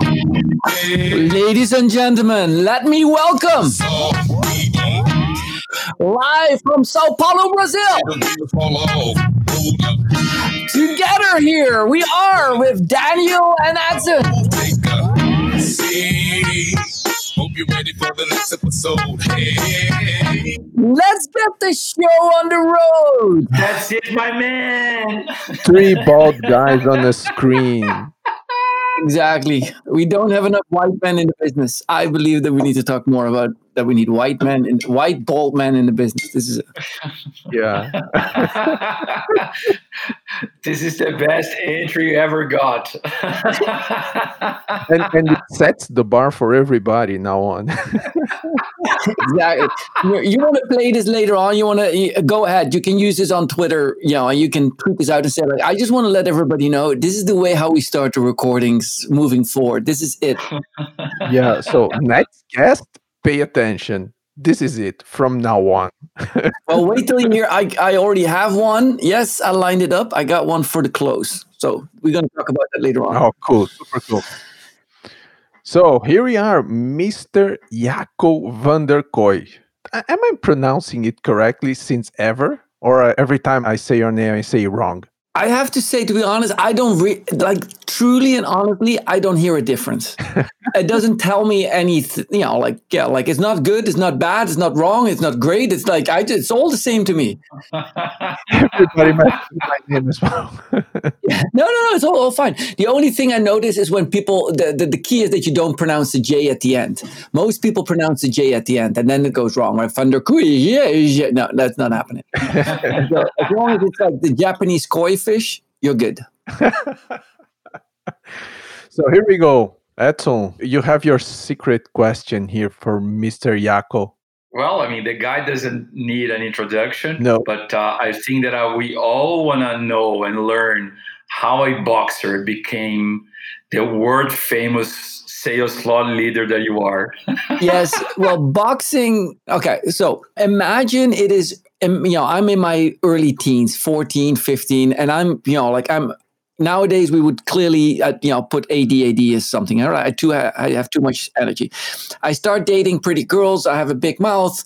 Ladies and gentlemen, let me welcome live from Sao Paulo, Brazil. Together here, we are with Daniel and Edson. Hope you're ready for the next episode. Hey. Let's get the show on the road. That's it, my man. Three bald guys on the screen. Exactly. We don't have enough white men in the business. I believe that we need to talk more about that. We need white men and white bald men in the business. This is yeah. this is the best entry you ever got. and, and it sets the bar for everybody now on. exactly. You, want to play this later on? You want to go ahead. You can use this on Twitter. You know, and you can tweet this out and say, like, I just want to let everybody know this is the way how we start the recordings moving forward. This is it. yeah. So next guest, pay attention this is it from now on. well, wait till you hear. I, I already have one. Yes, I lined it up. I got one for the close. So we're going to talk about that later on. Oh, cool. Super cool. So here we are, Mr. Jacco van der Kooij. Am I pronouncing it correctly since ever? Or uh, every time I say your name, I say it wrong? I have to say, to be honest, I don't re- like truly and honestly, I don't hear a difference. it doesn't tell me anything, you know, like, yeah, like it's not good, it's not bad, it's not wrong, it's not great. It's like, I just, it's all the same to me. Everybody might name as well. No, no, no, it's all, all, fine. The only thing I notice is when people, the, the, the, key is that you don't pronounce the J at the end. Most people pronounce the J at the end and then it goes wrong. Right? Thunder, yeah, yeah. no, that's not happening. so, as long as it's like the Japanese koi fish, you're good. so here we go. Edson, you have your secret question here for Mr. Jacco. Well, I mean, the guy doesn't need an introduction. No. But uh, I think that uh, we all want to know and learn how a boxer became the world famous sales thought leader that you are. yes. Well, boxing. Okay. So imagine it is you know, I'm in my early teens, 14, 15, and I'm, you know, like I'm nowadays we would clearly, uh, you know, put ADHD as something. All right, I too I have too much energy. I start dating pretty girls. I have a big mouth.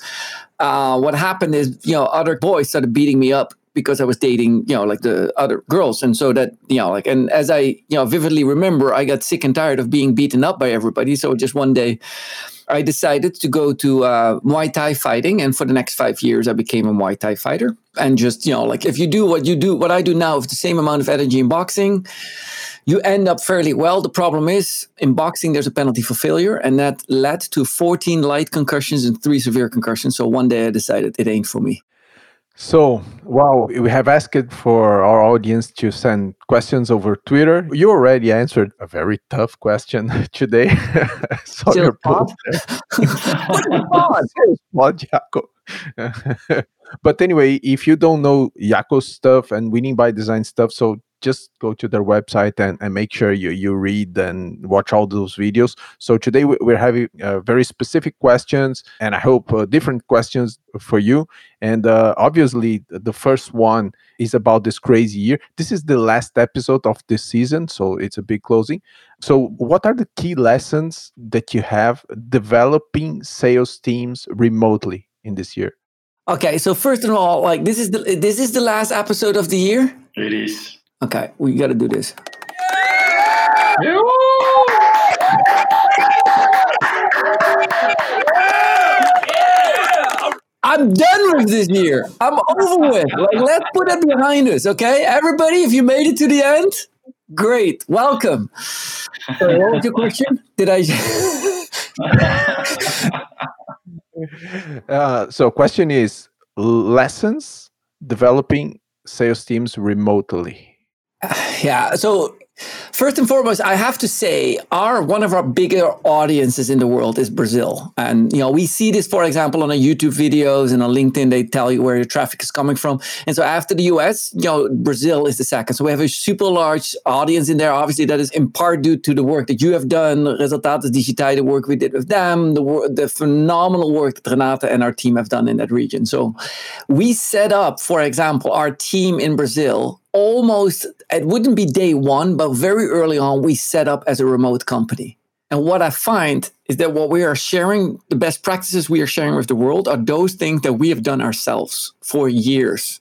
Uh, what happened is, you know, other boys started beating me up because I was dating, you know, like the other girls. And so that, you know, like, and as I, you know, vividly remember, I got sick and tired of being beaten up by everybody. So just one day, I decided to go to uh, Muay Thai fighting, and for the next five years, I became a Muay Thai fighter. And just you know, like if you do what you do, what I do now, with the same amount of energy in boxing, you end up fairly well. The problem is in boxing, there's a penalty for failure, and that led to 14 light concussions and three severe concussions. So one day, I decided it ain't for me. So, wow, we have asked for our audience to send questions over Twitter. You already answered a very tough question today. so pod? pod, Jacco. but anyway, if you don't know Jacco's stuff and winning by design stuff, so just go to their website and, and make sure you, you read and watch all those videos. So today we're having uh, very specific questions and I hope uh, different questions for you. And uh, obviously, the first one is about this crazy year. This is the last episode of this season, so it's a big closing. So, what are the key lessons that you have developing sales teams remotely in this year? Okay, so first of all, like this is the this is the last episode of the year. It is. Okay, we got to do this. I'm done with this year. I'm over with. Like, let's put it behind us, okay? Everybody, if you made it to the end, great. Welcome. So what was your question? Did I? uh, so, question is lessons developing sales teams remotely. Yeah. So First and foremost, I have to say, our one of our bigger audiences in the world is Brazil, and you know we see this, for example, on our YouTube videos and on LinkedIn. They tell you where your traffic is coming from, and so after the US, you know, Brazil is the second. So we have a super large audience in there. Obviously, that is in part due to the work that you have done, Resultados Digitais, the work we did with them, the the phenomenal work that Renata and our team have done in that region. So we set up, for example, our team in Brazil almost, it wouldn't be day one, but very early on, we set up as a remote company. And what I find is that what we are sharing, the best practices we are sharing with the world are those things that we have done ourselves for years.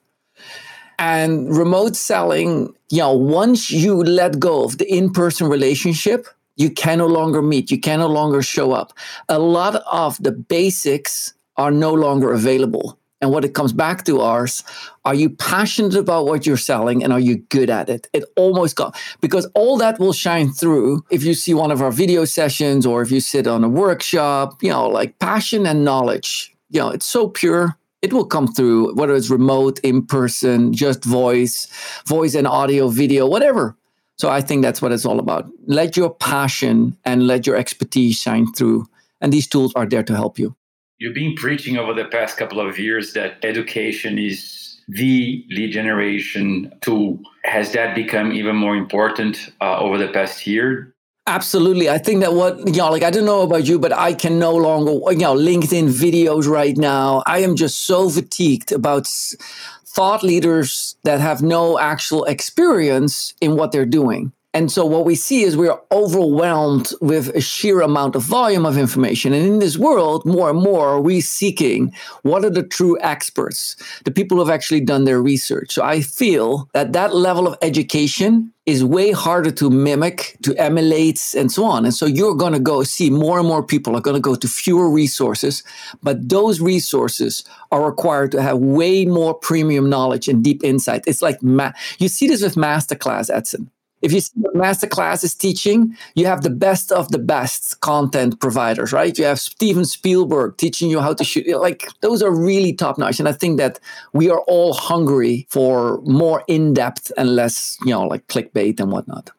And remote selling, you know, once you let go of the in person relationship, you can no longer meet, you can no longer show up. A lot of the basics are no longer available. And what it comes back to ours, are you passionate about what you're selling and are you good at it? It almost got because all that will shine through if you see one of our video sessions or if you sit on a workshop, you know, like passion and knowledge. You know, it's so pure. It will come through, whether it's remote, in person, just voice, voice and audio, video, whatever. So I think that's what it's all about. Let your passion and let your expertise shine through. And these tools are there to help you. You've been preaching over the past couple of years that education is the lead generation tool. Has that become even more important uh, over the past year? Absolutely. I think that what, you know, like, I don't know about you, but I can no longer, you know, LinkedIn videos right now. I am just so fatigued about thought leaders that have no actual experience in what they're doing. And so what we see is we're overwhelmed with a sheer amount of volume of information. And in this world, more and more are we seeking what are the true experts, the people who have actually done their research. So I feel that that level of education is way harder to mimic, to emulate, and so on. And so you're going to go see more and more people are going to go to fewer resources, but those resources are required to have way more premium knowledge and deep insight. It's like ma- you see this with masterclass, Edson. If you see what Masterclass is teaching, you have the best of the best content providers, right? You have Steven Spielberg teaching you how to shoot. Like those are really top notch. And I think that we are all hungry for more in depth and less, you know, like clickbait and whatnot.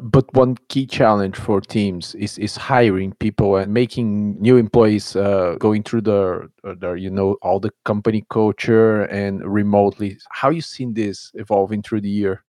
But one key challenge for teams is is hiring people and making new employees uh, going through the, the you know all the company culture and remotely. How you seen this evolving through the year?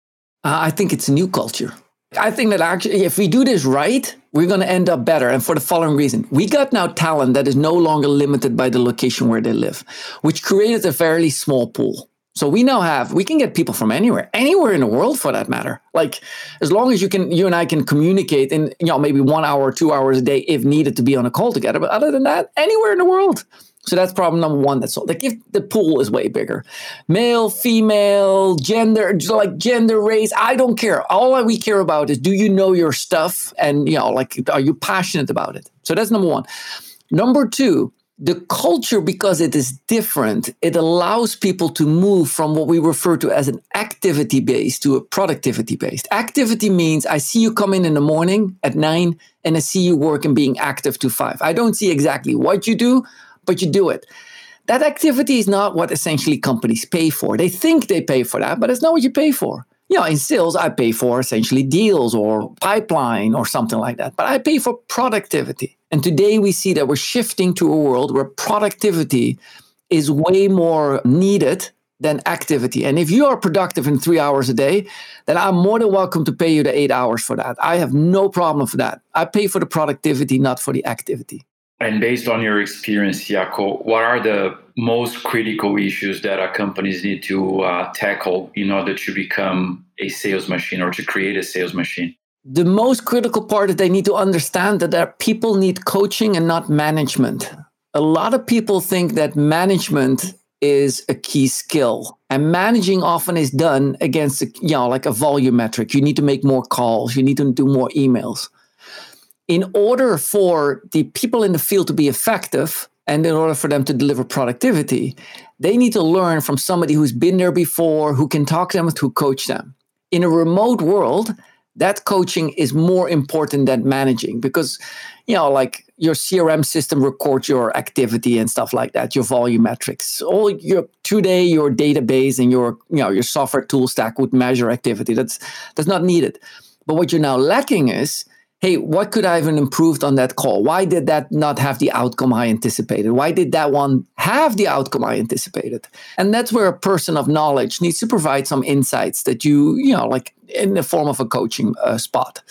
Uh, I think it's a new culture. I think that actually, if we do this right, we're going to end up better. And for the following reason, we got now talent that is no longer limited by the location where they live, which created a fairly small pool. So we now have, we can get people from anywhere, anywhere in the world for that matter. Like as long as you can, you and I can communicate in, you know, maybe one hour, two hours a day if needed to be on a call together. But other than that, anywhere in the world. So that's problem number one. That's all. Like if the pool is way bigger, male, female, gender, like gender, race, I don't care. All we care about is do you know your stuff, and you know, like are you passionate about it? So that's number one. Number two, the culture because it is different. It allows people to move from what we refer to as an activity based to a productivity based. Activity means I see you come in in the morning at nine, and I see you work and being active to five. I don't see exactly what you do but you do it. That activity is not what essentially companies pay for. They think they pay for that, but it's not what you pay for. You know, in sales, I pay for essentially deals or pipeline or something like that, but I pay for productivity. And today we see that we're shifting to a world where productivity is way more needed than activity. And if you are productive in three hours a day, then I'm more than welcome to pay you the eight hours for that. I have no problem for that. I pay for the productivity, not for the activity. And based on your experience, Jacco, what are the most critical issues that our companies need to uh, tackle in order to become a sales machine or to create a sales machine? The most critical part is they need to understand that their people need coaching and not management. A lot of people think that management is a key skill and managing often is done against you know like a volume metric you need to make more calls you need to do more emails in order for the people in the field to be effective and in order for them to deliver productivity, they need to learn from somebody who's been there before, who can talk to them, who coach them. In a remote world, that coaching is more important than managing because, you know, like your CRM system records your activity and stuff like that, your volume metrics. All your today, your database and your, you know, your software tool stack would measure activity. That's that's not needed. But what you're now lacking is hey, what could I have improved on that call? Why did that not have the outcome I anticipated? Why did that one have the outcome I anticipated? And that's where a person of knowledge needs to provide some insights that you, you know, like in the form of a coaching uh, spot.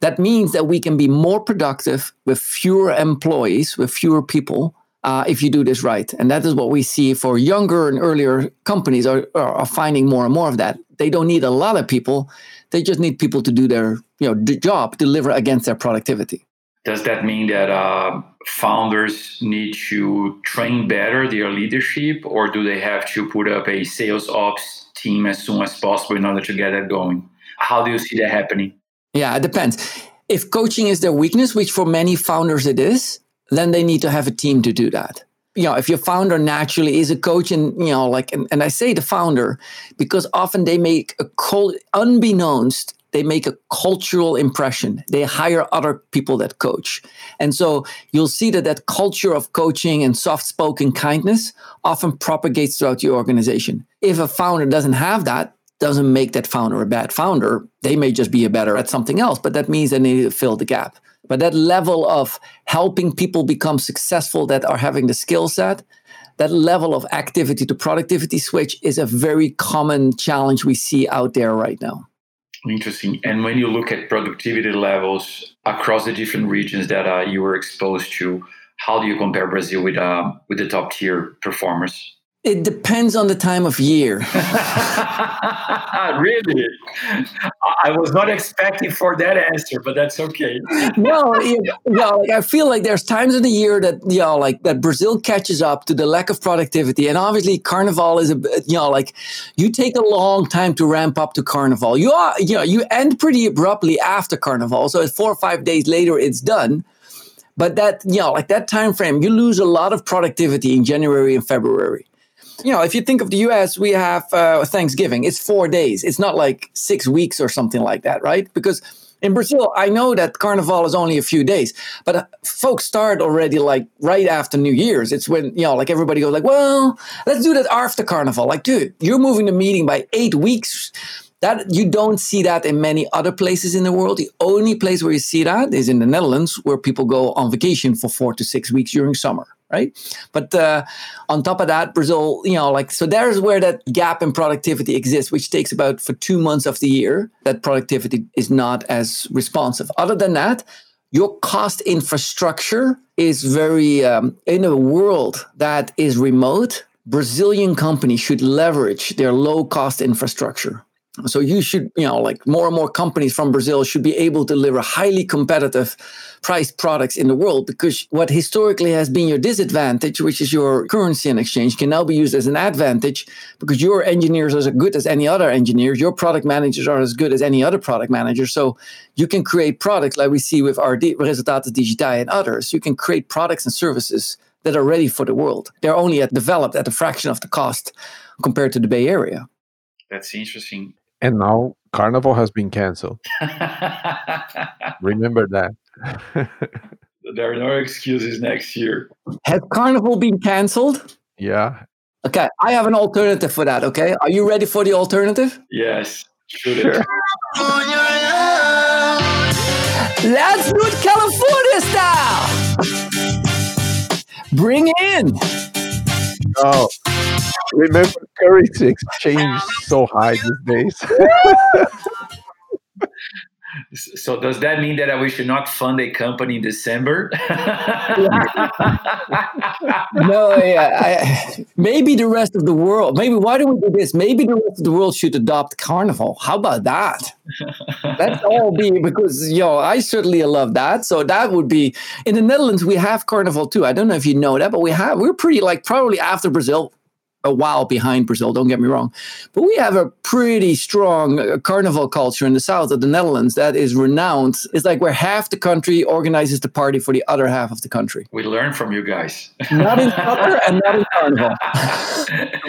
That means that we can be more productive with fewer employees, with fewer people, uh, if you do this right. And that is what we see for younger and earlier companies are, are finding more and more of that. They don't need a lot of people. They just need people to do their you know job, deliver against their productivity. Does that mean that uh, founders need to train better their leadership, or do they have to put up a sales ops team as soon as possible in order to get that going? How do you see that happening? Yeah, it depends. If coaching is their weakness, which for many founders it is, then they need to have a team to do that. You know, if your founder naturally is a coach and, you know, like, and, and I say the founder because often they make a cold, unbeknownst, they make a cultural impression. They hire other people that coach. And so you'll see that that culture of coaching and soft spoken kindness often propagates throughout your organization. If a founder doesn't have that, doesn't make that founder a bad founder. They may just be a better at something else, but that means they need to fill the gap. But that level of helping people become successful that are having the skill set, that level of activity to productivity switch is a very common challenge we see out there right now. Interesting. And when you look at productivity levels across the different regions that uh, you were exposed to, how do you compare Brazil with uh, with the top tier performers? It depends on the time of year. really? I was not expecting for that answer, but that's okay. no, you know, like I feel like there's times in the year that you know, like that Brazil catches up to the lack of productivity, and obviously Carnival is a you know, like you take a long time to ramp up to Carnival. You are you know you end pretty abruptly after Carnival, so it's four or five days later it's done. But that you know, like that time frame, you lose a lot of productivity in January and February you know, if you think of the US, we have uh, Thanksgiving. It's four days. It's not like six weeks or something like that, right? Because in Brazil, I know that Carnival is only a few days, but uh, folks start already like right after New Year's. It's when, you know, like everybody goes like, well, let's do that after Carnival. Like, dude, you're moving the meeting by eight weeks. That you don't see that in many other places in the world. The only place where you see that is in the Netherlands, where people go on vacation for four to six weeks during summer right? But uh, on top of that, Brazil, you know, like, so there's where that gap in productivity exists, which takes about for two months of the year, that productivity is not as responsive. Other than that, your cost infrastructure is very, um, in a world that is remote, Brazilian companies should leverage their low cost infrastructure so you should, you know, like more and more companies from Brazil should be able to deliver highly competitive priced products in the world because what historically has been your disadvantage, which is your currency and exchange, can now be used as an advantage because your engineers are as good as any other engineers, your product managers are as good as any other product manager. So you can create products like we see with our Resultados Digitais and others. You can create products and services that are ready for the world. They're only at developed at a fraction of the cost compared to the Bay Area. That's interesting. And now Carnival has been canceled. Remember that. there are no excuses next year. Has Carnival been canceled? Yeah. Okay, I have an alternative for that. Okay, are you ready for the alternative? Yes. Sure. Let's do it California style. Bring in. Oh. Remember, currency exchange so high these days. so does that mean that we should not fund a company in December? no, yeah, I, maybe the rest of the world. Maybe why do we do this? Maybe the rest of the world should adopt Carnival. How about that? That's all be because yo, I certainly love that. So that would be in the Netherlands. We have Carnival too. I don't know if you know that, but we have. We're pretty like probably after Brazil a while behind Brazil, don't get me wrong. But we have a pretty strong uh, carnival culture in the south of the Netherlands that is renowned. It's like where half the country organizes the party for the other half of the country. We learn from you guys. not in soccer and not in carnival.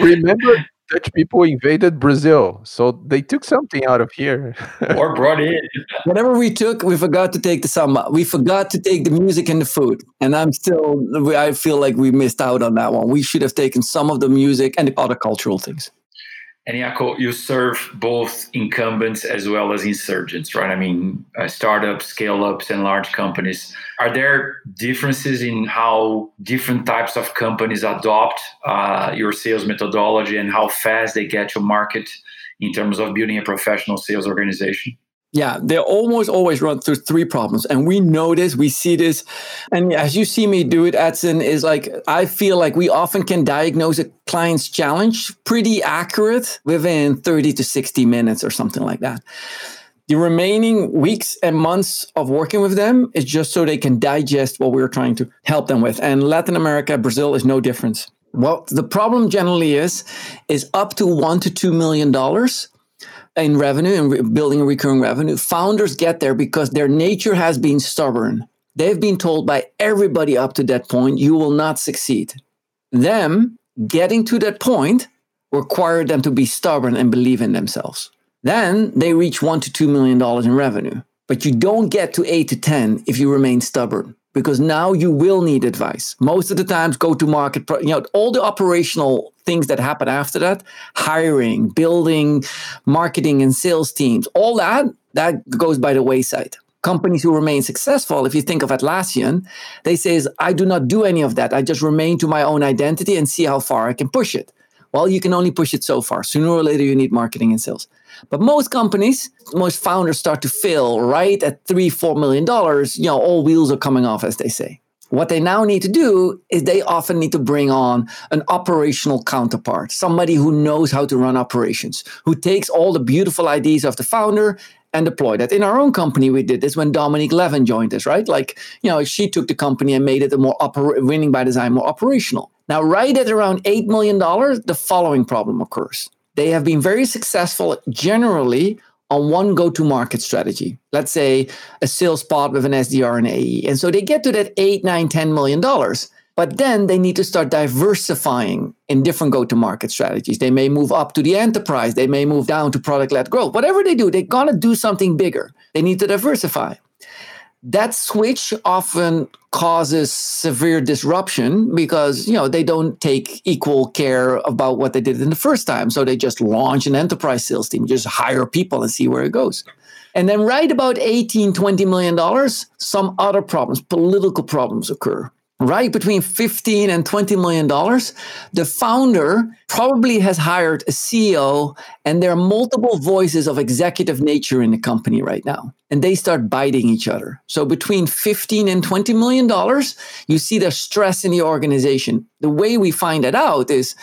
Remember Dutch people invaded Brazil, so they took something out of here. or brought in. Whatever we took, we forgot to take the samba. We forgot to take the music and the food. And I'm still, I feel like we missed out on that one. We should have taken some of the music and the other cultural things. And Jacco, you serve both incumbents as well as insurgents, right? I mean, uh, startups, scale ups, and large companies. Are there differences in how different types of companies adopt uh, your sales methodology and how fast they get to market in terms of building a professional sales organization? Yeah, they almost always run through three problems. And we know this, we see this. And as you see me do it, Edson, is like I feel like we often can diagnose a client's challenge pretty accurate within 30 to 60 minutes or something like that. The remaining weeks and months of working with them is just so they can digest what we're trying to help them with. And Latin America, Brazil is no different. Well, the problem generally is, is up to one to two million dollars in revenue and re- building recurring revenue. Founders get there because their nature has been stubborn. They've been told by everybody up to that point, you will not succeed. Them getting to that point required them to be stubborn and believe in themselves. Then they reach one to two million dollars in revenue. But you don't get to eight to 10 if you remain stubborn because now you will need advice. Most of the times, go to market, you know, all the operational things that happen after that, hiring, building, marketing and sales teams, all that, that goes by the wayside. Companies who remain successful, if you think of Atlassian, they say, I do not do any of that. I just remain to my own identity and see how far I can push it. Well, you can only push it so far. Sooner or later, you need marketing and sales. But most companies, most founders start to fail right at three, four million dollars. You know, all wheels are coming off, as they say. What they now need to do is they often need to bring on an operational counterpart, somebody who knows how to run operations, who takes all the beautiful ideas of the founder and deploy that. In our own company, we did this when Dominique Levin joined us, right? Like, you know, she took the company and made it a more oper- winning by design, more operational. Now, right at around $8 million, the following problem occurs. They have been very successful generally on one go-to market strategy. Let's say a sales spot with an SDR and AE. And so they get to that eight, nine, ten million dollars. But then they need to start diversifying in different go to market strategies. They may move up to the enterprise. They may move down to product led growth. Whatever they do, they're going to do something bigger. They need to diversify. That switch often causes severe disruption because you know they don't take equal care about what they did in the first time so they just launch an enterprise sales team just hire people and see where it goes and then right about 18 20 million dollars some other problems political problems occur right between 15 and 20 million dollars. The founder probably has hired a ceo and there are multiple voices of executive nature in the company right now and they start biting each other. So between 15 and 20 million dollars you see the stress in the organization. The way we find it out is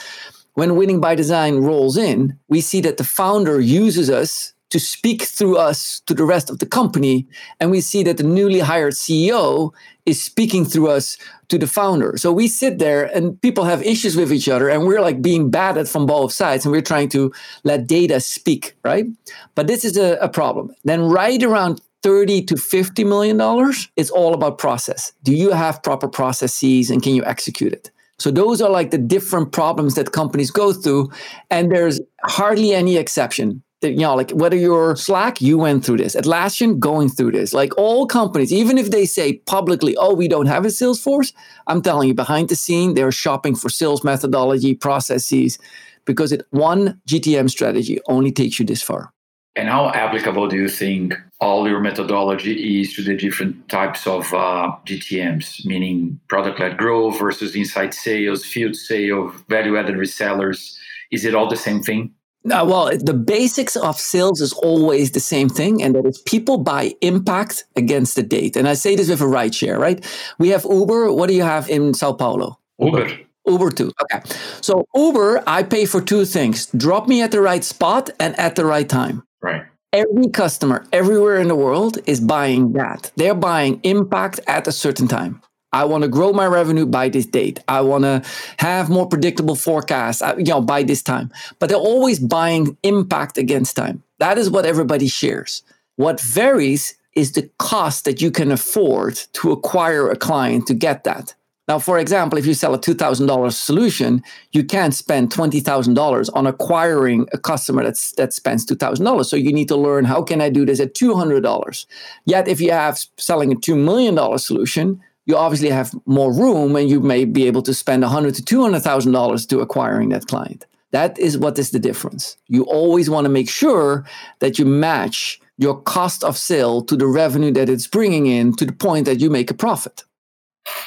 when winning by design rolls in we see that the founder uses us to speak through us to the rest of the company. And we see that the newly hired CEO is speaking through us to the founder. So we sit there and people have issues with each other and we're like being batted from both sides and we're trying to let data speak, right? But this is a, a problem. Then right around 30 to 50 million dollars, it's all about process. Do you have proper processes and can you execute it? So those are like the different problems that companies go through and there's hardly any exception you know, like whether you're Slack, you went through this. Atlassian, going through this. Like all companies, even if they say publicly, oh, we don't have a Salesforce, I'm telling you, behind the scene, they're shopping for sales methodology, processes, because it one GTM strategy only takes you this far. And how applicable do you think all your methodology is to the different types of uh, GTMs, meaning product led growth versus inside sales, field sales, value added resellers? Is it all the same thing? Uh, well, the basics of sales is always the same thing, and that is people buy impact against the date. And I say this with a ride share, right? We have Uber. What do you have in Sao Paulo? Uber. Uber too. Okay. So Uber, I pay for two things: drop me at the right spot and at the right time. Right. Every customer everywhere in the world is buying that. They're buying impact at a certain time. I want to grow my revenue by this date. I want to have more predictable forecasts, uh, you know, by this time. But they're always buying impact against time. That is what everybody shares. What varies is the cost that you can afford to acquire a client to get that. Now, for example, if you sell a $2,000 solution, you can't spend $20,000 on acquiring a customer that's, that spends $2,000. So you need to learn how can I do this at $200? Yet, if you have selling a $2 million solution, you obviously have more room and you may be able to spend 100 to 200,000 dollars to acquiring that client. That is what is the difference. You always want to make sure that you match your cost of sale to the revenue that it's bringing in to the point that you make a profit.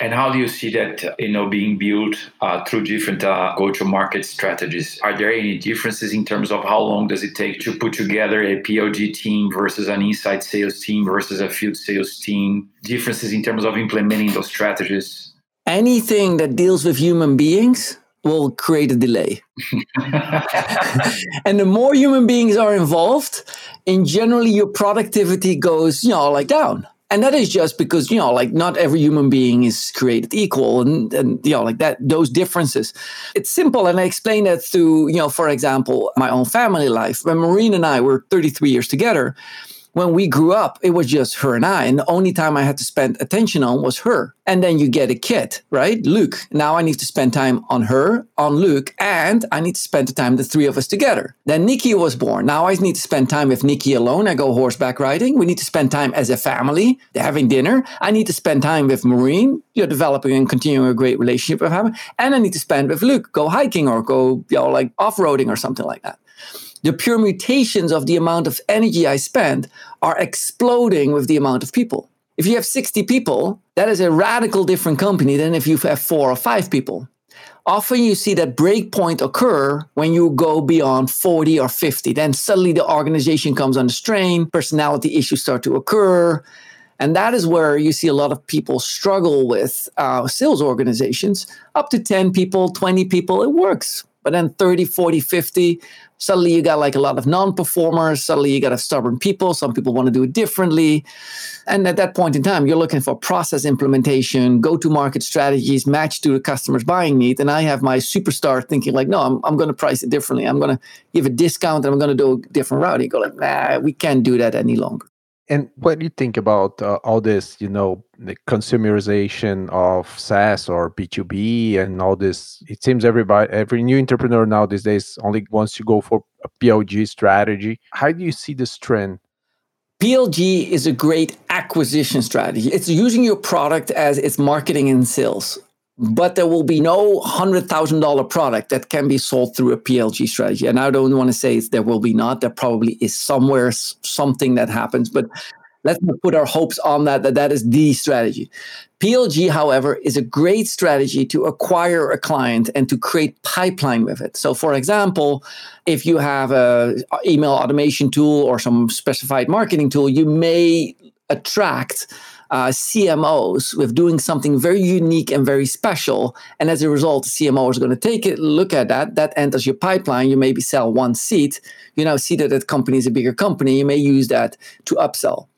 And how do you see that, you know, being built uh, through different uh, go-to-market strategies? Are there any differences in terms of how long does it take to put together a PLG team versus an inside sales team versus a field sales team? Differences in terms of implementing those strategies? Anything that deals with human beings will create a delay. and the more human beings are involved, in generally your productivity goes, you know, like down. And that is just because, you know, like not every human being is created equal and, and you know, like that, those differences. It's simple. And I explain that through, you know, for example, my own family life. When Maureen and I were 33 years together, when we grew up, it was just her and I. And the only time I had to spend attention on was her. And then you get a kid, right? Luke. Now I need to spend time on her, on Luke, and I need to spend the time, the three of us together. Then Nikki was born. Now I need to spend time with Nikki alone. I go horseback riding. We need to spend time as a family, having dinner. I need to spend time with Maureen, you're developing and continuing a great relationship with her. And I need to spend with Luke, go hiking or go, you know, like off roading or something like that the permutations of the amount of energy I spend are exploding with the amount of people. If you have 60 people, that is a radical different company than if you have four or five people. Often you see that break point occur when you go beyond 40 or 50. Then suddenly the organization comes under strain, personality issues start to occur. And that is where you see a lot of people struggle with uh, sales organizations. Up to 10 people, 20 people, it works. But then 30, 40, 50, Suddenly you got like a lot of non-performers. Suddenly you got a stubborn people. Some people want to do it differently. And at that point in time, you're looking for process implementation, go-to-market strategies matched to the customer's buying need. And I have my superstar thinking like, no, I'm, I'm going to price it differently. I'm going to give a discount and I'm going to do a different route. You go like, nah, we can't do that any longer. And what do you think about uh, all this, you know, the consumerization of SaaS or B2B and all this? It seems everybody, every new entrepreneur now these days only wants to go for a PLG strategy. How do you see this trend? PLG is a great acquisition strategy. It's using your product as its marketing and sales but there will be no $100,000 product that can be sold through a PLG strategy. And I don't want to say there will be not. There probably is somewhere something that happens, but let's not put our hopes on that, that that is the strategy. PLG, however, is a great strategy to acquire a client and to create pipeline with it. So, for example, if you have a uh, email automation tool or some specified marketing tool, you may attract uh, CMOs with doing something very unique and very special. And as a result, the CMO is going to take it, look at that, that enters your pipeline. You maybe sell one seat. You now see that that company is a bigger company. You may use that to upsell.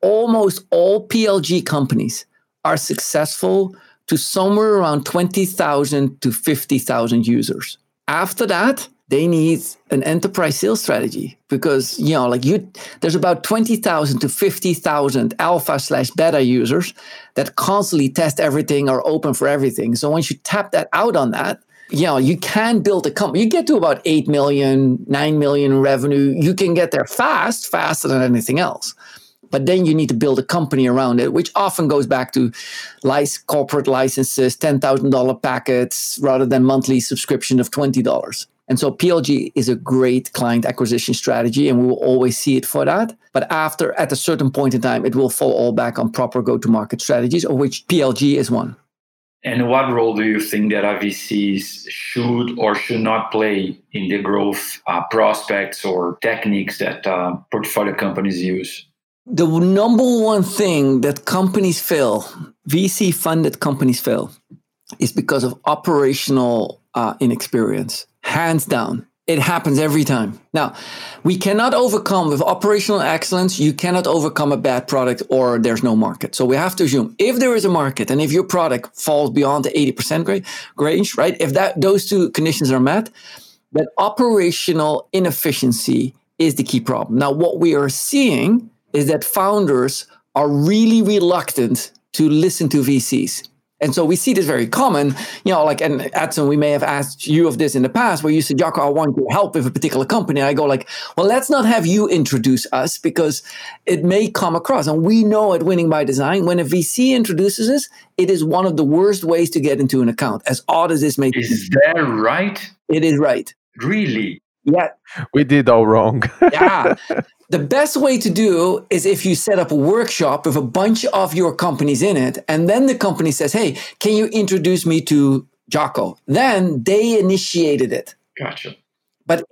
Almost all PLG companies are successful to somewhere around 20,000 to 50,000 users. After that, they need an enterprise sales strategy because you know like you there's about 20,000 to 50,000 alpha slash beta users that constantly test everything or open for everything. So once you tap that out on that you know you can build a company you get to about 8 million 9 million revenue. You can get there fast faster than anything else. But then you need to build a company around it, which often goes back to corporate licenses, $10,000 packets rather than monthly subscription of $20. And so PLG is a great client acquisition strategy, and we will always see it for that. But after, at a certain point in time, it will fall all back on proper go to market strategies, of which PLG is one. And what role do you think that VCs should or should not play in the growth uh, prospects or techniques that uh, portfolio companies use? The number one thing that companies fail, VC funded companies fail, is because of operational uh, inexperience hands down. It happens every time. Now, we cannot overcome with operational excellence, you cannot overcome a bad product or there's no market. So we have to assume if there is a market and if your product falls beyond the 80% range, right? If that those two conditions are met, that operational inefficiency is the key problem. Now, what we are seeing is that founders are really reluctant to listen to VCs. And so we see this very common, you know, like, and Edson, we may have asked you of this in the past where you said, Jacco, I want to help with a particular company. And I go like, well, let's not have you introduce us because it may come across. And we know at Winning by Design, when a VC introduces us, it is one of the worst ways to get into an account, as odd as this may be. Is that right? It is right. Really? Yeah. We did all wrong. yeah. The best way to do is if you set up a workshop with a bunch of your companies in it, and then the company says, Hey, can you introduce me to Jocko? Then they initiated it. Gotcha. But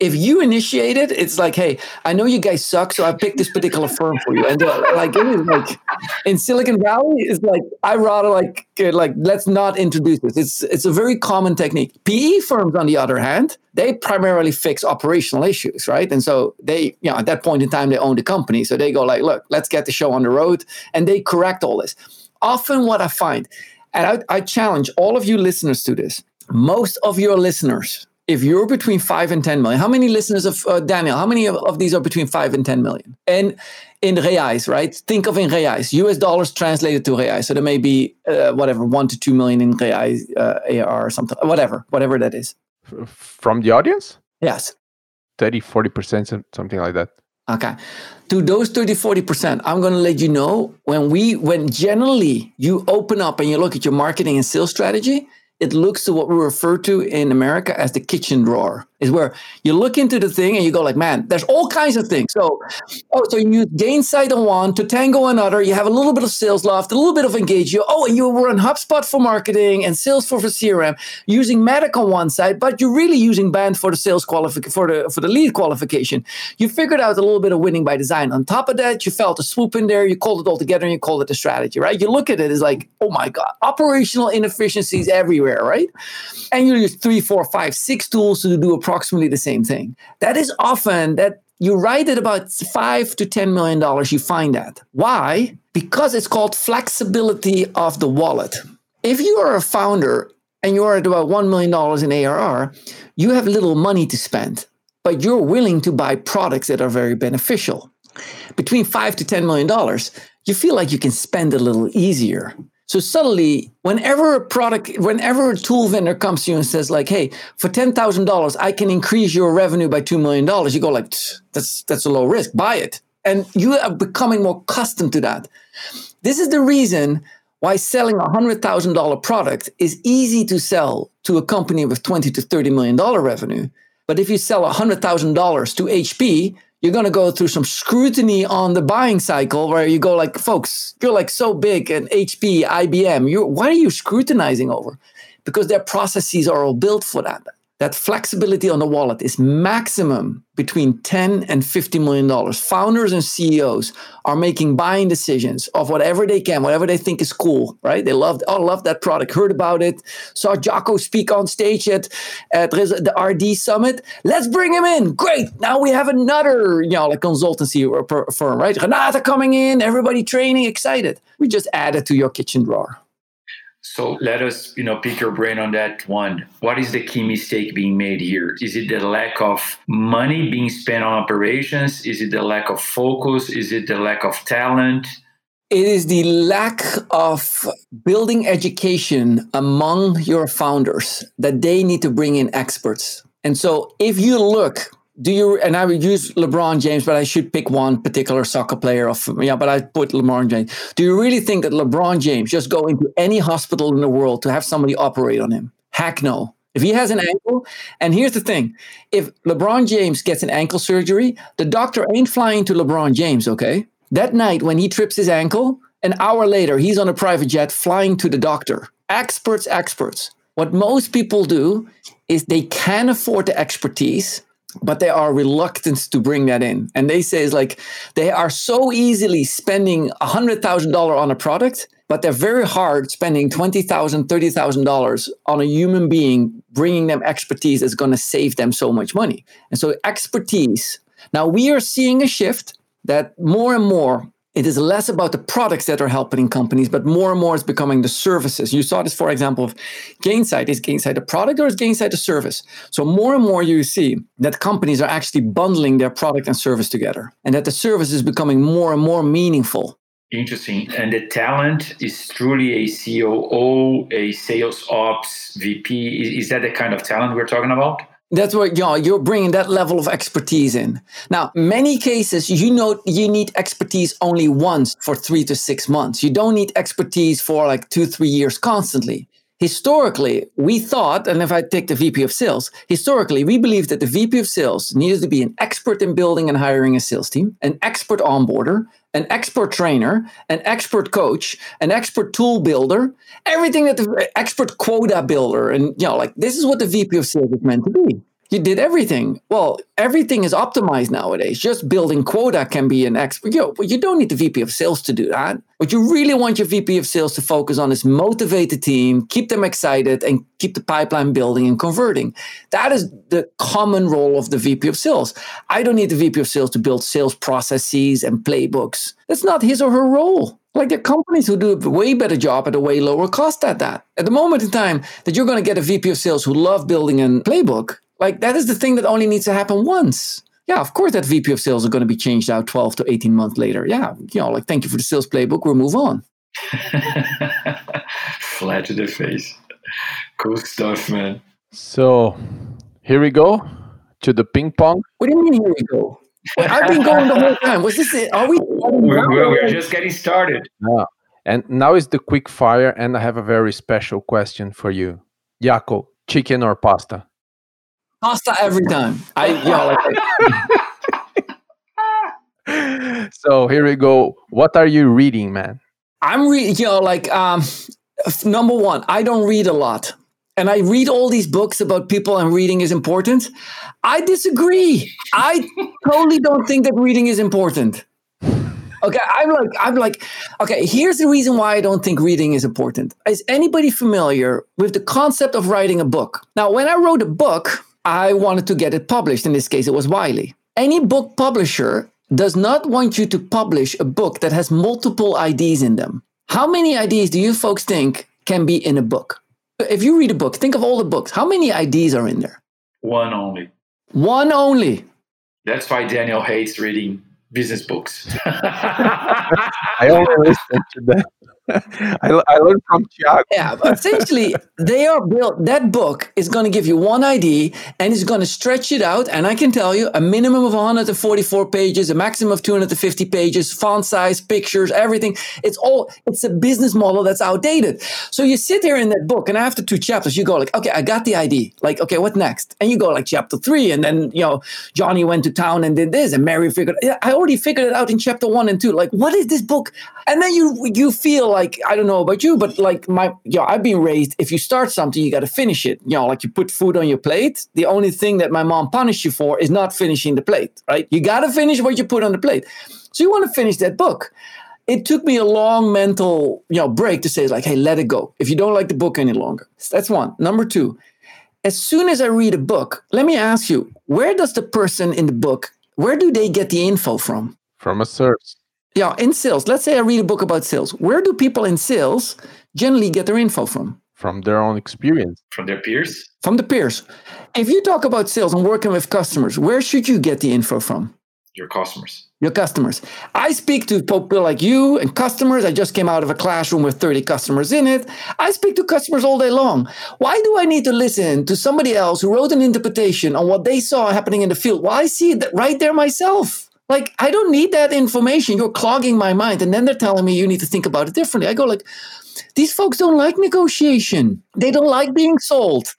if, you initiate it, it's like, hey, I know you guys suck, so I picked this particular firm for you. And uh, like, it is like in Silicon Valley, it's like I rather like uh, like let's not introduce this. It's it's a very common technique. PE firms, on the other hand, they primarily fix operational issues, right? And so they, you know, at that point in time, they own the company, so they go like, look, let's get the show on the road, and they correct all this. Often, what I find, and I, I challenge all of you listeners to this. Most of your listeners if you're between five and 10 million, how many listeners of uh, Daniel, how many of, of, these are between five and 10 million? And in reais, right? Think of in reais, US dollars translated to reais. So there may be uh, whatever, one to two million in reais uh, AR or something, whatever, whatever that is. From the audience? Yes. 30, 40%, something like that. Okay. To those 30, 40%, I'm going to let you know when we, when generally you open up and you look at your marketing and sales strategy, it looks to what we refer to in America as the kitchen drawer. Is where you look into the thing and you go like, man, there's all kinds of things. So, oh, so you Gainsight on one, Totango on another. You have a little bit of Salesloft, a little bit of Engagio. Oh, and you run HubSpot for marketing and Salesforce for CRM, using Matic on one side, but you're really using Band for the sales qualification for the for the lead qualification. You figured out a little bit of winning by design. On top of that, you felt a swoop in there. You called it all together and you called it a strategy, right? You look at it as like, oh my god, operational inefficiencies everywhere, right? And you use three, four, five, six tools to do approximately the same thing. That is often that you write at about five to ten million dollars. You find that why? Because it's called flexibility of the wallet. If you are a founder and you're at about one million dollars in ARR, you have little money to spend, but you're willing to buy products that are very beneficial. Between five to ten million dollars, you feel like you can spend a little easier. So suddenly, whenever a product, whenever a tool vendor comes to you and says, like, hey, for ten thousand dollars, I can increase your revenue by two million dollars, you go like, that's that's a low risk, buy it. And you are becoming more accustomed to that. This is the reason why selling a hundred thousand dollar product is easy to sell to a company with twenty to thirty million dollar revenue. But if you sell a hundred thousand dollars to HP, you're going to go through some scrutiny on the buying cycle where you go like folks you're like so big and hp ibm you why are you scrutinizing over? Because their processes are all built for that that flexibility on the wallet is maximum between 10 and 50 million dollars. Founders and ceos are making buying decisions of whatever they can whatever they think is cool right? They love oh love that product. Heard about it. Saw jocko speak on stage at, at the rd summit. Let's bring him in. Great. Now we have another you know like consultancy firm right? Renata coming in everybody training excited. We just added to your kitchen drawer so let us, you know, pick your brain on that one. What is the key mistake being made here? Is it the lack of money being spent on operations? Is it the lack of focus? Is it the lack of talent? It is the lack of building education among your founders that they need to bring in experts. And so if you look do you and I would use LeBron James, but I should pick one particular soccer player of yeah, but I put LeBron James. Do you really think that LeBron James just go into any hospital in the world to have somebody operate on him? Heck no. If he has an ankle, and here's the thing if LeBron James gets an ankle surgery, the doctor ain't flying to LeBron James, okay? That night when he trips his ankle, an hour later, he's on a private jet flying to the doctor. Experts, experts. What most people do is they can afford the expertise but they are reluctant to bring that in. And they say it's like they are so easily spending $100,000 on a product, but they're very hard spending $20,000, $30,000 on a human being, bringing them expertise that's going to save them so much money. And so, expertise. Now, we are seeing a shift that more and more it is less about the products that are helping companies, but more and more it's becoming the services. You saw this, for example, of Gainsight. Is Gainsight a product or is Gainsight a service? So more and more you see that companies are actually bundling their product and service together, and that the service is becoming more and more meaningful. Interesting. And the talent is truly a COO, a sales ops VP. Is, is that the kind of talent we're talking about? That's what you know, you're bringing that level of expertise in. Now, many cases, you know, you need expertise only once for three to six months. You don't need expertise for like two, three years constantly. historically, we thought, and if I take the VP of sales, historically, we believed that the VP of sales needed to be an expert in building and hiring a sales team, an expert onboarder, an expert trainer, an expert coach, an expert tool builder, everything that the expert quota builder. And, you know, like this is what the VP of sales is meant to be you did everything. Well, everything is optimized nowadays. Just building quota can be an expert. You, know, you don't need the VP of sales to do that. What you really want your VP of sales to focus on is motivate the team, keep them excited, and keep the pipeline building and converting. That is the common role of the VP of sales. I don't need the VP of sales to build sales processes and playbooks. That's not his or her role. Like there are companies who do a way better job at a way lower cost at that. At the moment in time that you're going to get a VP of sales who love building a playbook, like that is the thing that only needs to happen once. Yeah, of course that VP of sales are going to be changed out 12 to 18 months later. Yeah, you know, like thank you for the sales playbook. We'll move on. Flat to the face. Cool stuff, man. So here we go to the ping pong. What do you mean here we go? I've been going the whole time. Was this it? Are we? We're, we're just getting started. Yeah. And now is the quick fire, and I have a very special question for you. Jacco, chicken or pasta? Pasta every time. I know, like so here we go. What are you reading, man? I'm reading, you know, like um, number one, I don't read a lot. And I read all these books about people and reading is important. I disagree. I totally don't think that reading is important. Okay, I'm like, I'm like, okay, here's the reason why I don't think reading is important. Is anybody familiar with the concept of writing a book? Now, when I wrote a book, I wanted to get it published. In this case, it was Wiley. Any book publisher does not want you to publish a book that has multiple IDs in them. How many IDs do you folks think can be in a book? If you read a book, think of all the books. How many IDs are in there? One only. One only. That's why Daniel hates reading business books. I always listen to that. I, I learned from Tiago. Yeah, essentially, they are built. That book is going to give you one ID and it's going to stretch it out. And I can tell you a minimum of 144 pages, a maximum of 250 pages, font size, pictures, everything. It's all, it's a business model that's outdated. So you sit there in that book, and after two chapters, you go like, okay, I got the ID. Like, okay, what next? And you go like chapter three. And then, you know, Johnny went to town and did this, and Mary figured, I already figured it out in chapter one and two. Like, what is this book? And then you, you feel like I don't know about you, but like my, you know, I've been raised. If you start something, you got to finish it. You know, like you put food on your plate. The only thing that my mom punished you for is not finishing the plate. Right? You got to finish what you put on the plate. So you want to finish that book. It took me a long mental, you know, break to say like, hey, let it go. If you don't like the book any longer, that's one. Number two, as soon as I read a book, let me ask you, where does the person in the book, where do they get the info from? From a source yeah, in sales, let's say I read a book about sales. Where do people in sales generally get their info from? From their own experience. From their peers? From the peers. If you talk about sales and working with customers, where should you get the info from? Your customers. Your customers. I speak to people like you and customers. I just came out of a classroom with 30 customers in it. I speak to customers all day long. Why do I need to listen to somebody else who wrote an interpretation on what they saw happening in the field? Well, I see it right there myself. Like, I don't need that information. You're clogging my mind. And then they're telling me you need to think about it differently. I go like, these folks don't like negotiation. They don't like being sold.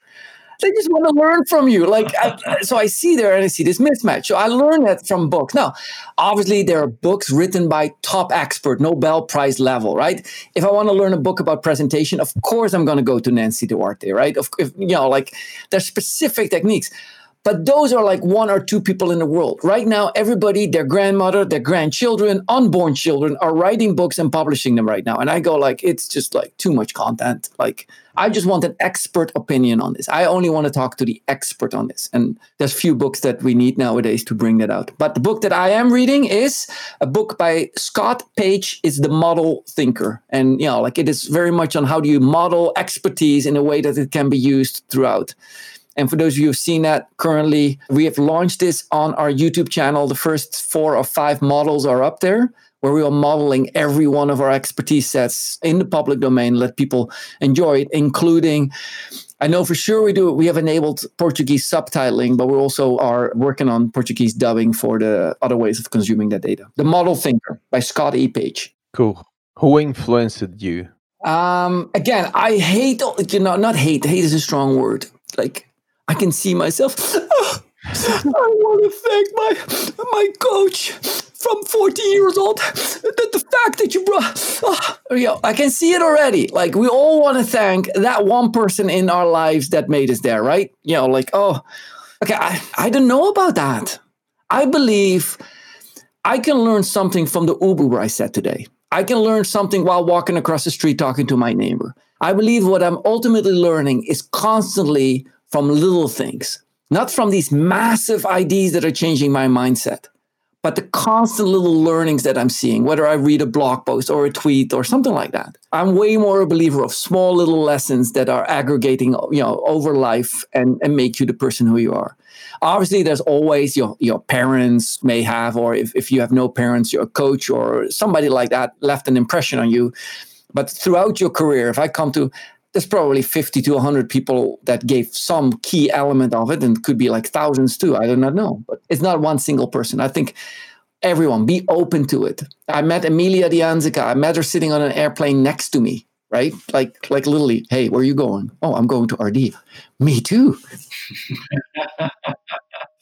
They just want to learn from you. Like, I, so I see there and I see this mismatch. So I learn that from books. Now, obviously, there are books written by top expert, Nobel Prize level, right? If I want to learn a book about presentation, of course I'm going to go to Nancy Duarte, right? Of, if, you know, like there's specific techniques. But those are like one or two people in the world. Right now, everybody, their grandmother, their grandchildren, unborn children are writing books and publishing them right now. And I go like, it's just like too much content. Like, I just want an expert opinion on this. I only want to talk to the expert on this. And there's few books that we need nowadays to bring that out. But the book that I am reading is a book by Scott Page. Is the model thinker. And you know, like it is very much on how do you model expertise in a way that it can be used throughout. And for those of you who've seen that currently, we have launched this on our YouTube channel. The first four or five models are up there where we are modeling every one of our expertise sets in the public domain, let people enjoy it, including I know for sure we do. We have enabled Portuguese subtitling, but we also are working on Portuguese dubbing for the other ways of consuming that data. The Model Thinker by Scott E. Page. Cool. Who influenced you? Um, again, I hate, you know, not hate, hate is a strong word. Like, I can see myself. Oh, I want to thank my my coach from 14 years old. The, the fact that you brought, oh, you know, I can see it already. Like we all want to thank that one person in our lives that made us there, right? You know, like oh, okay, I I don't know about that. I believe I can learn something from the Uber I said today. I can learn something while walking across the street talking to my neighbor. I believe what I'm ultimately learning is constantly from little things, not from these massive ideas that are changing my mindset, but the constant little learnings that I'm seeing, whether I read a blog post or a tweet or something like that. I'm way more a believer of small little lessons that are aggregating, you know, over life and, and make you the person who you are. Obviously, there's always your your parents may have, or if, if you have no parents, your coach or somebody like that left an impression on you. But throughout your career, if I come to there's probably 50 to 100 people that gave some key element of it and could be like thousands too. I do not know but it's not one single person. I think everyone be open to it. I met emilia dianzica. I met her sitting on an airplane next to me right? Like like literally hey where are you going? Oh i'm going to rd me too.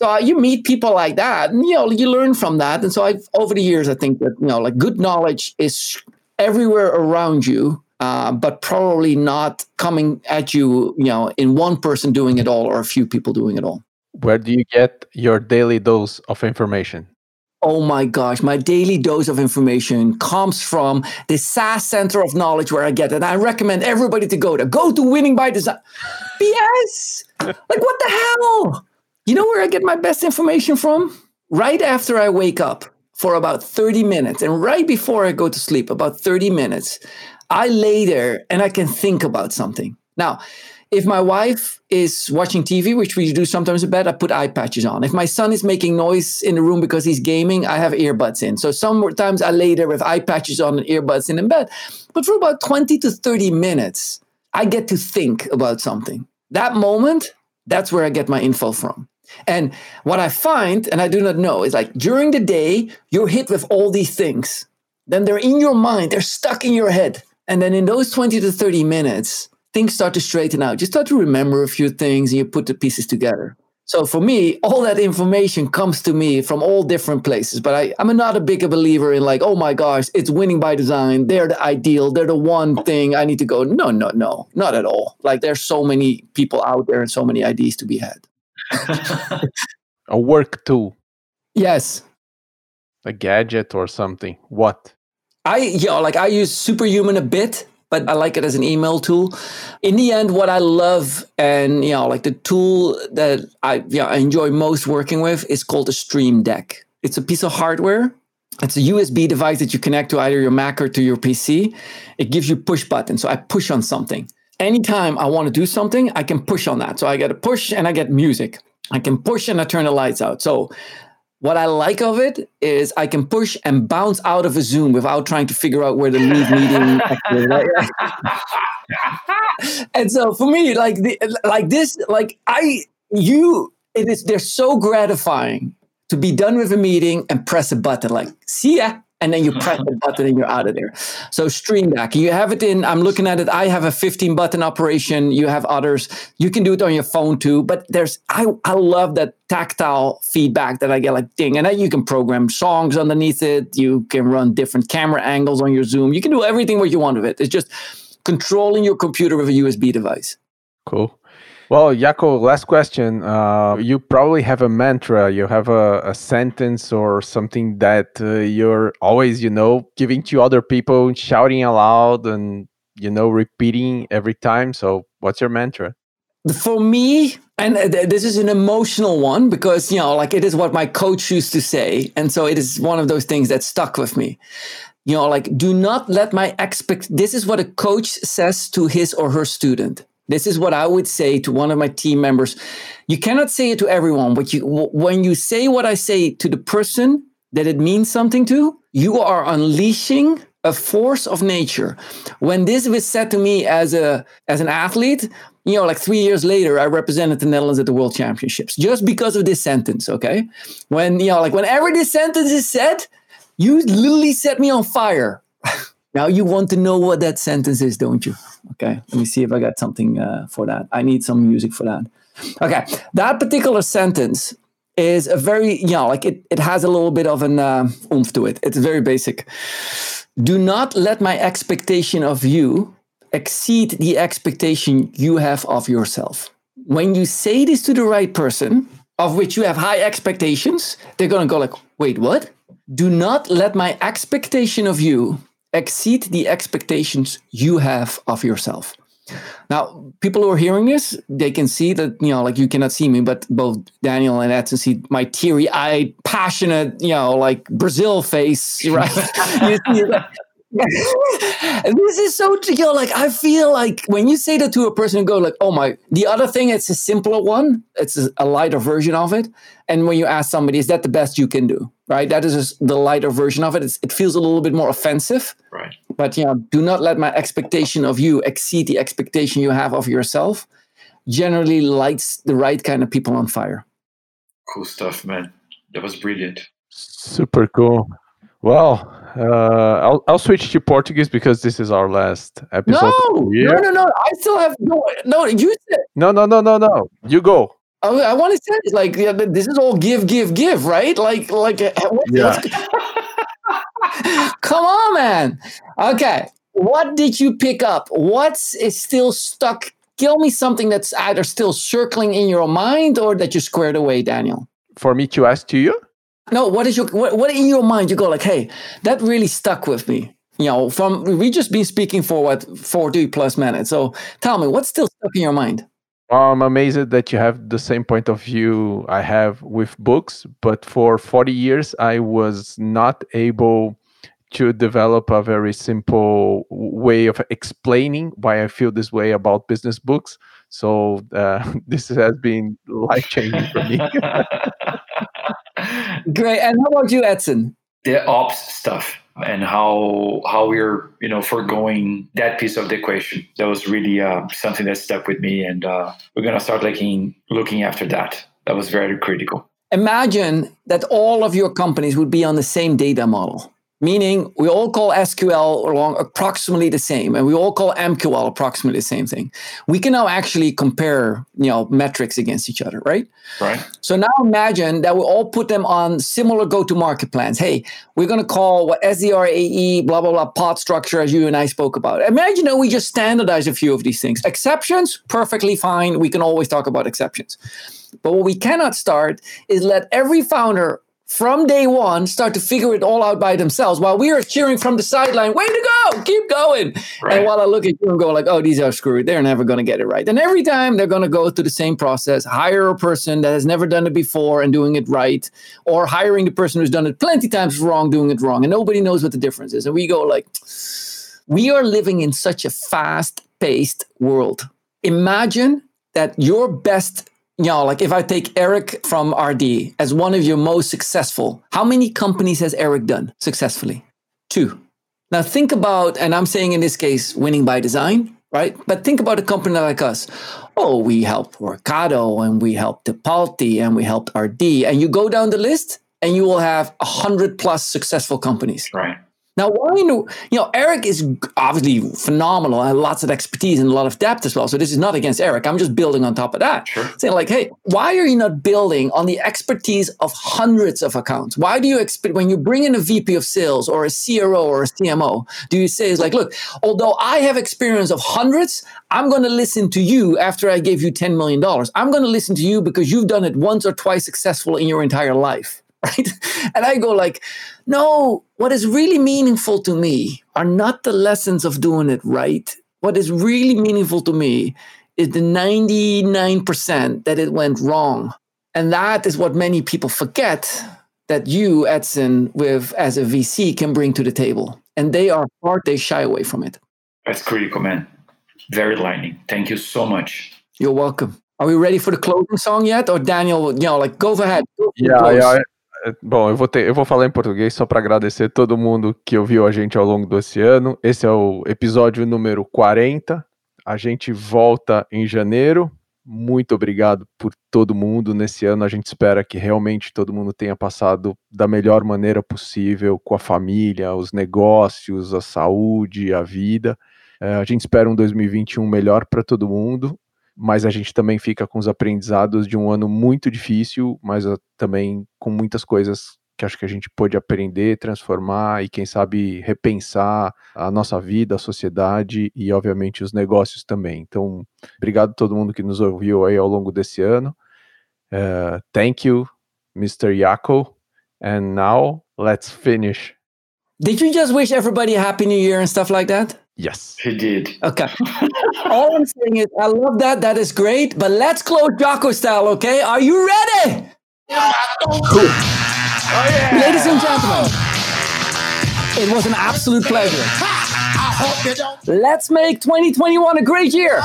So uh, you meet people like that and you know you learn from that. And so i over the years i think that you know like good knowledge is everywhere around you uh, but probably not coming at you, you know, in one person doing it all or a few people doing it all. Where do you get your daily dose of information? Oh my gosh, my daily dose of information comes from the SaaS Center of Knowledge where I get it. I recommend everybody to go to. Go to Winning by Design. BS! like, what the hell? You know where I get my best information from? Right after I wake up for about 30 minutes and right before I go to sleep, about 30 minutes, I lay there and I can think about something. Now, if my wife is watching TV, which we do sometimes in bed, I put eye patches on. If my son is making noise in the room because he's gaming, I have earbuds in. So sometimes I lay there with eye patches on and earbuds in in bed. But for about 20 to 30 minutes, I get to think about something. That moment, that's where I get my info from. And what I find, and I do not know, is like during the day, you're hit with all these things. Then they're in your mind, they're stuck in your head. And then in those 20 to 30 minutes, things start to straighten out. You start to remember a few things and you put the pieces together. So for me, all that information comes to me from all different places. But I, I'm not a big believer in like, oh my gosh, it's winning by design. They're the ideal. They're the one thing I need to go. No, no, no, not at all. Like there's so many people out there and so many ideas to be had. a work tool. Yes. A gadget or something. What? I, you know, like I use Superhuman a bit, but I like it as an email tool. In the end, what I love and you know, like the tool that I, you know, I enjoy most working with is called a Stream Deck. It's a piece of hardware. It's a USB device that you connect to either your Mac or to your PC. It gives you push buttons. So I push on something. Anytime I want to do something, I can push on that. So I get a push and I get music. I can push and I turn the lights out. So what I like of it is I can push and bounce out of a Zoom without trying to figure out where the leave meeting and so for me, like the, like this, like I you it is they're so gratifying to be done with a meeting and press a button like see ya and then you mm-hmm. press the button and you're out of there. So Stream Deck, you have it in. I'm looking at it. I have a 15 button operation. You have others. You can do it on your phone too. But there's I I love that tactile feedback that I get like ding, and then you can program songs underneath it. You can run different camera angles on your Zoom. You can do everything what you want with it. It's just controlling your computer with a USB device. Cool. Well, Jacco, last question. Uh, you probably have a mantra, you have a, a sentence or something that uh, you're always, you know, giving to other people, shouting aloud and, you know, repeating every time. So, what's your mantra? For me, and this is an emotional one because, you know, like it is what my coach used to say. And so it is one of those things that stuck with me you know like do not let my expect this is what a coach says to his or her student this is what I would say to one of my team members. You cannot say it to everyone, but you, when you say what I say to the person that it means something to, you are unleashing a force of nature. When this was said to me as a as an athlete, you know, like three years later, I represented the Netherlands at the World Championships just because of this sentence. Okay, when you know, like whenever this sentence is said, you literally set me on fire. Now you want to know what that sentence is, don't you? Okay, let me see if I got something uh, for that. I need some music for that. Okay, that particular sentence is a very, you know, like it, it has a little bit of an uh, oomph to it. It's very basic. Do not let my expectation of you exceed the expectation you have of yourself. When you say this to the right person, of which you have high expectations, they're going to go like, wait, what? Do not let my expectation of you exceed the expectations you have of yourself. Now, people who are hearing this, they can see that, you know, like you cannot see me, but both Daniel and Edson see my teary eyed, passionate, you know, like Brazil face, right? this is so you know, like I feel like when you say that to a person, go like, "Oh my!" The other thing, it's a simpler one. It's a lighter version of it. And when you ask somebody, "Is that the best you can do?" Right? That is the lighter version of it. It's, it feels a little bit more offensive. Right. But you know, do not let my expectation of you exceed the expectation you have of yourself. Generally, lights the right kind of people on fire. Cool stuff, man. That was brilliant. Super cool. Well, uh, I'll I'll switch to Portuguese because this is our last episode. No, no, no, no. I still have no. No, you said. No, no, no, no, no. You go. I, I want to say like yeah, this is all give, give, give, right? Like, like. Uh, what, yeah. Come on, man. Okay, what did you pick up? What's is still stuck? Kill me something that's either still circling in your mind or that you squared away, Daniel. For me to ask to you. No, what is your what, what in your mind? You go like, hey, that really stuck with me. You know, from we just been speaking for what forty plus minutes. So tell me, what's still stuck in your mind? I'm amazed that you have the same point of view I have with books, but for 40 years I was not able to develop a very simple way of explaining why I feel this way about business books. So uh, this has been life changing for me. Great. And how about you, Edson? The ops stuff and how how we're you know foregoing that piece of the equation. That was really uh, something that stuck with me, and uh, we're gonna start looking looking after that. That was very critical. Imagine that all of your companies would be on the same data model meaning we all call SQL along approximately the same, and we all call MQL approximately the same thing. We can now actually compare, you know, metrics against each other, right? Right. So now imagine that we all put them on similar go-to-market plans. Hey, we're going to call what SDR AE, blah blah blah, pod structure, as you and I spoke about. Imagine that we just standardize a few of these things. Exceptions, perfectly fine. We can always talk about exceptions. But what we cannot start is let every founder from day one start to figure it all out by themselves while we are cheering from the sideline way to go! Keep going! Right. and while i look at you and go like oh these are screwed. They're never going to get it right. And every time they're going to go through the same process hire a person that has never done it before and doing it right or hiring the person who's done it plenty times wrong doing it wrong and nobody knows what the difference is. And we go like we are living in such a fast paced world. Imagine that your best you know, like if I take Eric from RD as one of your most successful, how many companies has Eric done successfully? Two. Now think about, and I'm saying in this case, winning by design, right? But think about a company like us. Oh, we helped Workato and we helped Tipalti and we helped RD. And you go down the list and you will have a hundred plus successful companies. Right. Now, why you know, Eric is obviously phenomenal and lots of expertise and a lot of depth as well. So this is not against Eric. I'm just building on top of that. Sure. Saying like, hey, why are you not building on the expertise of hundreds of accounts? Why do you expect when you bring in a VP of sales or a CRO or a CMO, do you say it's like, look, although I have experience of hundreds, I'm going to listen to you after I gave you $10 million. I'm going to listen to you because you've done it once or twice successful in your entire life. right? And I go like, no, what is really meaningful to me are not the lessons of doing it right. What is really meaningful to me is the 99% that it went wrong. And that is what many people forget that you, Edson, with as a VC can bring to the table. And they are hard, they shy away from it. That's critical, man. Very lightning. Thank you so much. You're welcome. Are we ready for the closing song yet? Or Daniel, you know, like go ahead. Go yeah, yeah. É, bom, eu vou, ter, eu vou falar em português só para agradecer todo mundo que ouviu a gente ao longo desse ano. Esse é o episódio número 40. A gente volta em janeiro. muito obrigado por todo mundo. Nesse ano a gente espera que realmente todo mundo tenha passado da melhor maneira possível com a família, os negócios, a saúde, a vida. É, a gente espera um 2021 melhor para todo mundo, mas a gente também fica com os aprendizados de um ano muito difícil, mas uh, também com muitas coisas que acho que a gente pôde aprender, transformar e, quem sabe, repensar a nossa vida, a sociedade e, obviamente, os negócios também. Então, obrigado a todo mundo que nos ouviu aí ao longo desse ano. Uh, thank you, Mr. Yako. And now, let's finish. Did you just wish everybody a happy new year and stuff like that? Yes. He did. Okay. All I'm saying is, I love that. That is great. But let's close Jacco style, okay? Are you ready? Cool. Oh, yeah. Ladies and gentlemen, it was an absolute pleasure. Let's make 2021 a great year.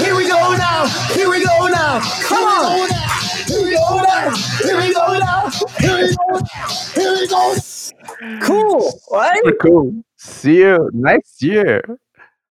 Here we go now. Here we go now. Come on. Here we go now. Here we go now. Here we go. Here we go. Cool, right? Super cool. See you next year.